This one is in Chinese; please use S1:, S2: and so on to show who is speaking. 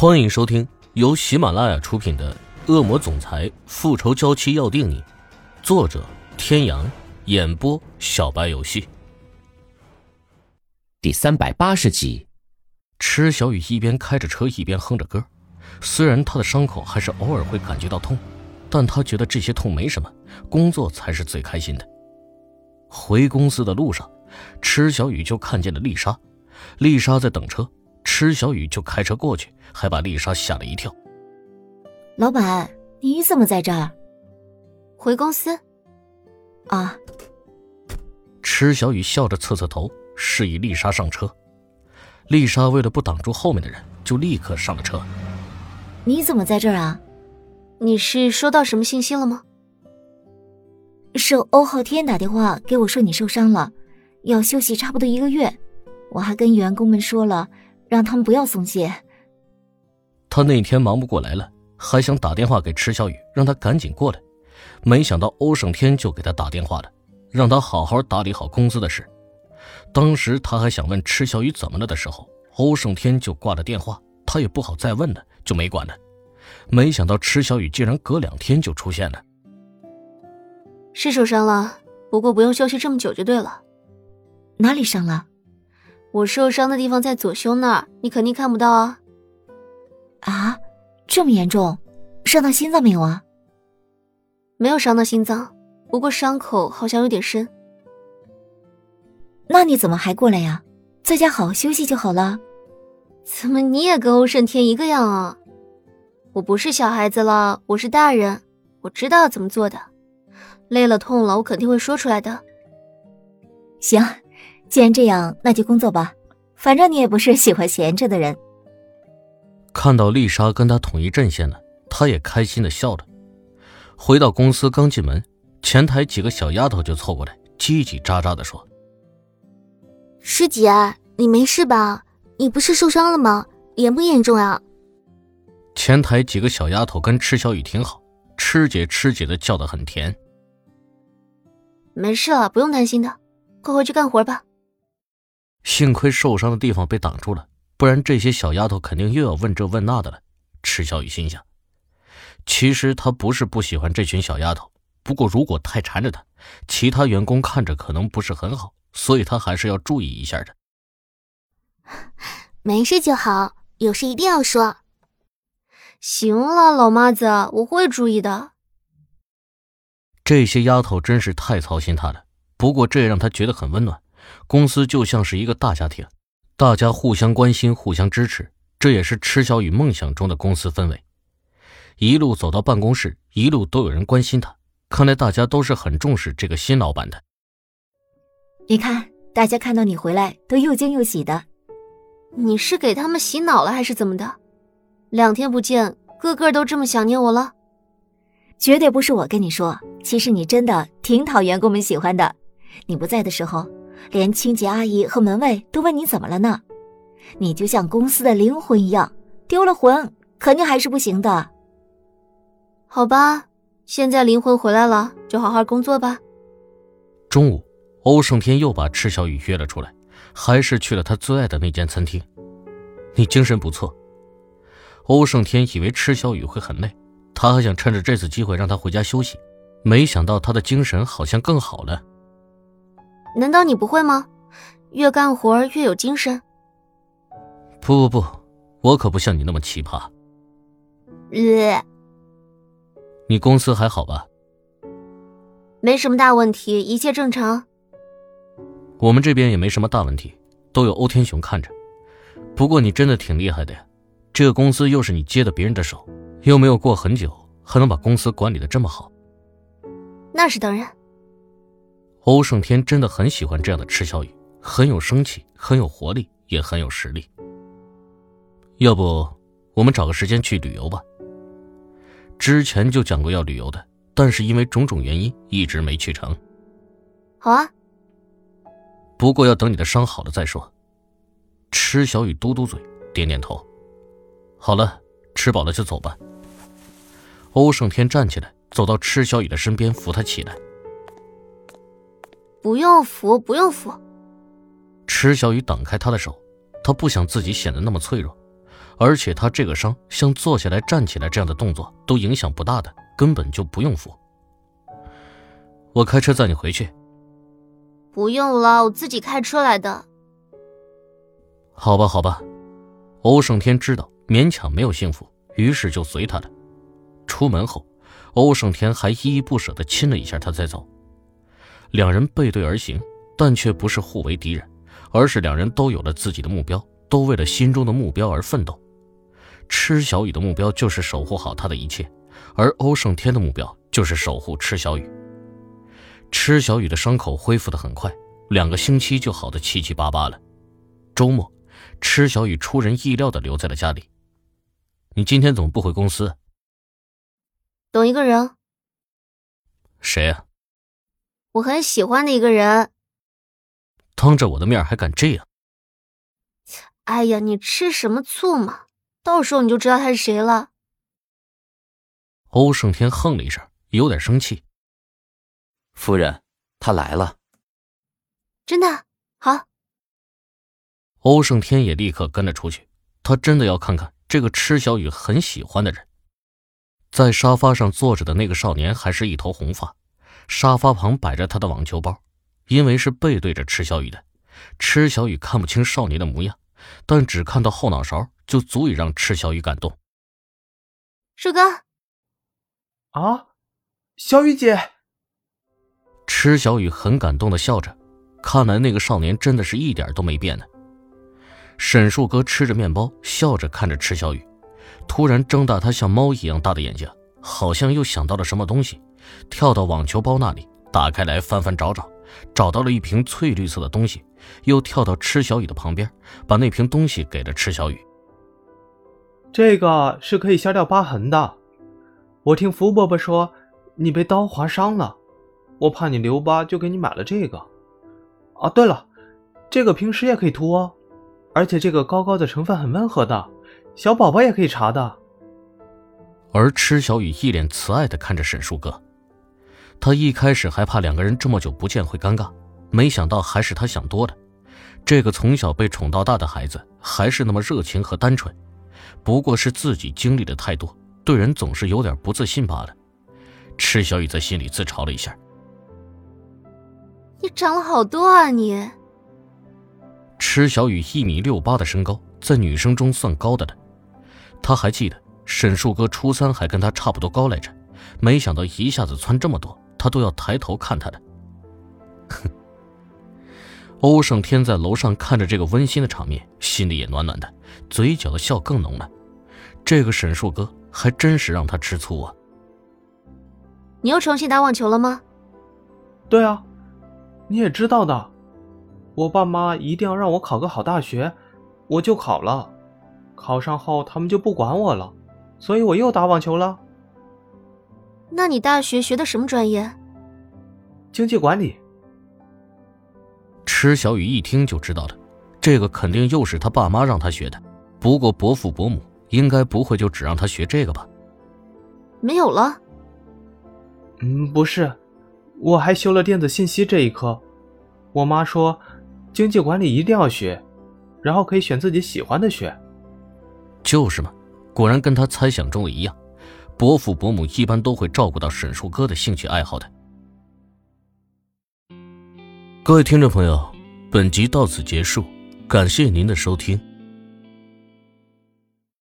S1: 欢迎收听由喜马拉雅出品的《恶魔总裁复仇娇妻要定你》，作者：天阳，演播：小白游戏。
S2: 第三百八十集，
S1: 池小雨一边开着车一边哼着歌。虽然他的伤口还是偶尔会感觉到痛，但他觉得这些痛没什么，工作才是最开心的。回公司的路上，池小雨就看见了丽莎，丽莎在等车。池小雨就开车过去，还把丽莎吓了一跳。
S3: 老板，你怎么在这儿？
S4: 回公司。
S3: 啊。
S1: 池小雨笑着侧侧头，示意丽莎上车。丽莎为了不挡住后面的人，就立刻上了车。
S3: 你怎么在这儿啊？
S4: 你是收到什么信息了吗？
S3: 是欧浩天打电话给我说你受伤了，要休息差不多一个月。我还跟员工们说了。让他们不要松懈。
S1: 他那天忙不过来了，还想打电话给池小雨，让他赶紧过来。没想到欧胜天就给他打电话了，让他好好打理好公司的事。当时他还想问池小雨怎么了的时候，欧胜天就挂了电话，他也不好再问了，就没管了。没想到池小雨竟然隔两天就出现了。
S4: 是受伤了，不过不用休息这么久就对了。
S3: 哪里伤了？
S4: 我受伤的地方在左胸那儿，你肯定看不到啊！
S3: 啊，这么严重，伤到心脏没有啊？
S4: 没有伤到心脏，不过伤口好像有点深。
S3: 那你怎么还过来呀？在家好好休息就好了。
S4: 怎么你也跟欧胜天一个样啊？我不是小孩子了，我是大人，我知道怎么做的。累了痛了，我肯定会说出来的。
S3: 行。既然这样，那就工作吧。反正你也不是喜欢闲着的人。
S1: 看到丽莎跟他统一阵线了，他也开心的笑了。回到公司，刚进门，前台几个小丫头就凑过来，叽叽喳喳的说：“
S5: 师姐，你没事吧？你不是受伤了吗？严不严重啊？”
S1: 前台几个小丫头跟池小雨挺好，吃姐吃姐的叫的很甜。
S4: 没事了，不用担心的，快回去干活吧。
S1: 幸亏受伤的地方被挡住了，不然这些小丫头肯定又要问这问那的了。池小雨心想，其实他不是不喜欢这群小丫头，不过如果太缠着他，其他员工看着可能不是很好，所以他还是要注意一下的。
S5: 没事就好，有事一定要说。
S4: 行了，老妈子，我会注意的。
S1: 这些丫头真是太操心他了，不过这也让他觉得很温暖。公司就像是一个大家庭，大家互相关心、互相支持，这也是池小雨梦想中的公司氛围。一路走到办公室，一路都有人关心他，看来大家都是很重视这个新老板的。
S3: 你看，大家看到你回来都又惊又喜的。
S4: 你是给他们洗脑了还是怎么的？两天不见，个个都这么想念我了？
S3: 绝对不是我跟你说，其实你真的挺讨员工们喜欢的。你不在的时候。连清洁阿姨和门卫都问你怎么了呢？你就像公司的灵魂一样，丢了魂肯定还是不行的。
S4: 好吧，现在灵魂回来了，就好好工作吧。
S1: 中午，欧胜天又把池小雨约了出来，还是去了他最爱的那间餐厅。你精神不错。欧胜天以为池小雨会很累，他还想趁着这次机会让他回家休息，没想到他的精神好像更好了。
S4: 难道你不会吗？越干活越有精神。
S1: 不不不，我可不像你那么奇葩。
S4: 呃，
S1: 你公司还好吧？
S4: 没什么大问题，一切正常。
S1: 我们这边也没什么大问题，都有欧天雄看着。不过你真的挺厉害的呀，这个公司又是你接的别人的手，又没有过很久，还能把公司管理的这么好。
S4: 那是当然。
S1: 欧胜天真的很喜欢这样的池小雨，很有生气，很有活力，也很有实力。要不，我们找个时间去旅游吧。之前就讲过要旅游的，但是因为种种原因，一直没去成。
S4: 好啊。
S1: 不过要等你的伤好了再说。池小雨嘟嘟嘴，点点头。好了，吃饱了就走吧。欧胜天站起来，走到池小雨的身边，扶她起来。
S4: 不用扶，不用扶。
S1: 池小雨挡开他的手，他不想自己显得那么脆弱。而且他这个伤，像坐下来、站起来这样的动作都影响不大的，根本就不用扶。我开车载你回去。
S4: 不用了，我自己开车来的。
S1: 好吧，好吧。欧胜天知道勉强没有幸福，于是就随他的。出门后，欧胜天还依依不舍的亲了一下他，再走。两人背对而行，但却不是互为敌人，而是两人都有了自己的目标，都为了心中的目标而奋斗。池小雨的目标就是守护好他的一切，而欧胜天的目标就是守护池小雨。池小雨的伤口恢复的很快，两个星期就好的七七八八了。周末，池小雨出人意料的留在了家里。你今天怎么不回公司？
S4: 等一个人。
S1: 谁呀？
S4: 我很喜欢的一个人。
S1: 当着我的面还敢这样？
S4: 哎呀，你吃什么醋嘛？到时候你就知道他是谁了。
S1: 欧胜天哼了一声，有点生气。
S2: 夫人，他来了。
S4: 真的好。
S1: 欧胜天也立刻跟了出去，他真的要看看这个池小雨很喜欢的人。在沙发上坐着的那个少年还是一头红发，沙发旁摆着他的网球包，因为是背对着池小雨的，池小雨看不清少年的模样，但只看到后脑勺就足以让池小雨感动。
S4: 树哥，
S6: 啊，小雨姐。
S1: 池小雨很感动的笑着，看来那个少年真的是一点都没变呢。沈树哥吃着面包，笑着看着池小雨，突然睁大他像猫一样大的眼睛，好像又想到了什么东西，跳到网球包那里，打开来翻翻找找，找到了一瓶翠绿色的东西，又跳到池小雨的旁边，把那瓶东西给了池小雨。
S6: 这个是可以消掉疤痕的，我听福伯伯说你被刀划伤了。我怕你留疤，就给你买了这个。啊，对了，这个平时也可以涂哦，而且这个膏膏的成分很温和的，小宝宝也可以擦的。
S1: 而池小雨一脸慈爱的看着沈树哥，他一开始还怕两个人这么久不见会尴尬，没想到还是他想多了。这个从小被宠到大的孩子还是那么热情和单纯，不过是自己经历的太多，对人总是有点不自信罢了。池小雨在心里自嘲了一下。
S4: 你长了好多啊！你，
S1: 池小雨一米六八的身高，在女生中算高的了。他还记得沈树哥初三还跟他差不多高来着，没想到一下子窜这么多，他都要抬头看他的。哼！欧胜天在楼上看着这个温馨的场面，心里也暖暖的，嘴角的笑更浓了。这个沈树哥还真是让他吃醋啊！
S4: 你又重新打网球了吗？
S6: 对啊。你也知道的，我爸妈一定要让我考个好大学，我就考了。考上后，他们就不管我了，所以我又打网球了。
S4: 那你大学学的什么专业？
S6: 经济管理。
S1: 池小雨一听就知道了，这个肯定又是他爸妈让他学的。不过伯父伯母应该不会就只让他学这个吧？
S4: 没有了。
S6: 嗯，不是。我还修了电子信息这一科，我妈说，经济管理一定要学，然后可以选自己喜欢的学。
S1: 就是嘛，果然跟他猜想中的一样，伯父伯母一般都会照顾到沈树哥的兴趣爱好的。各位听众朋友，本集到此结束，感谢您的收听。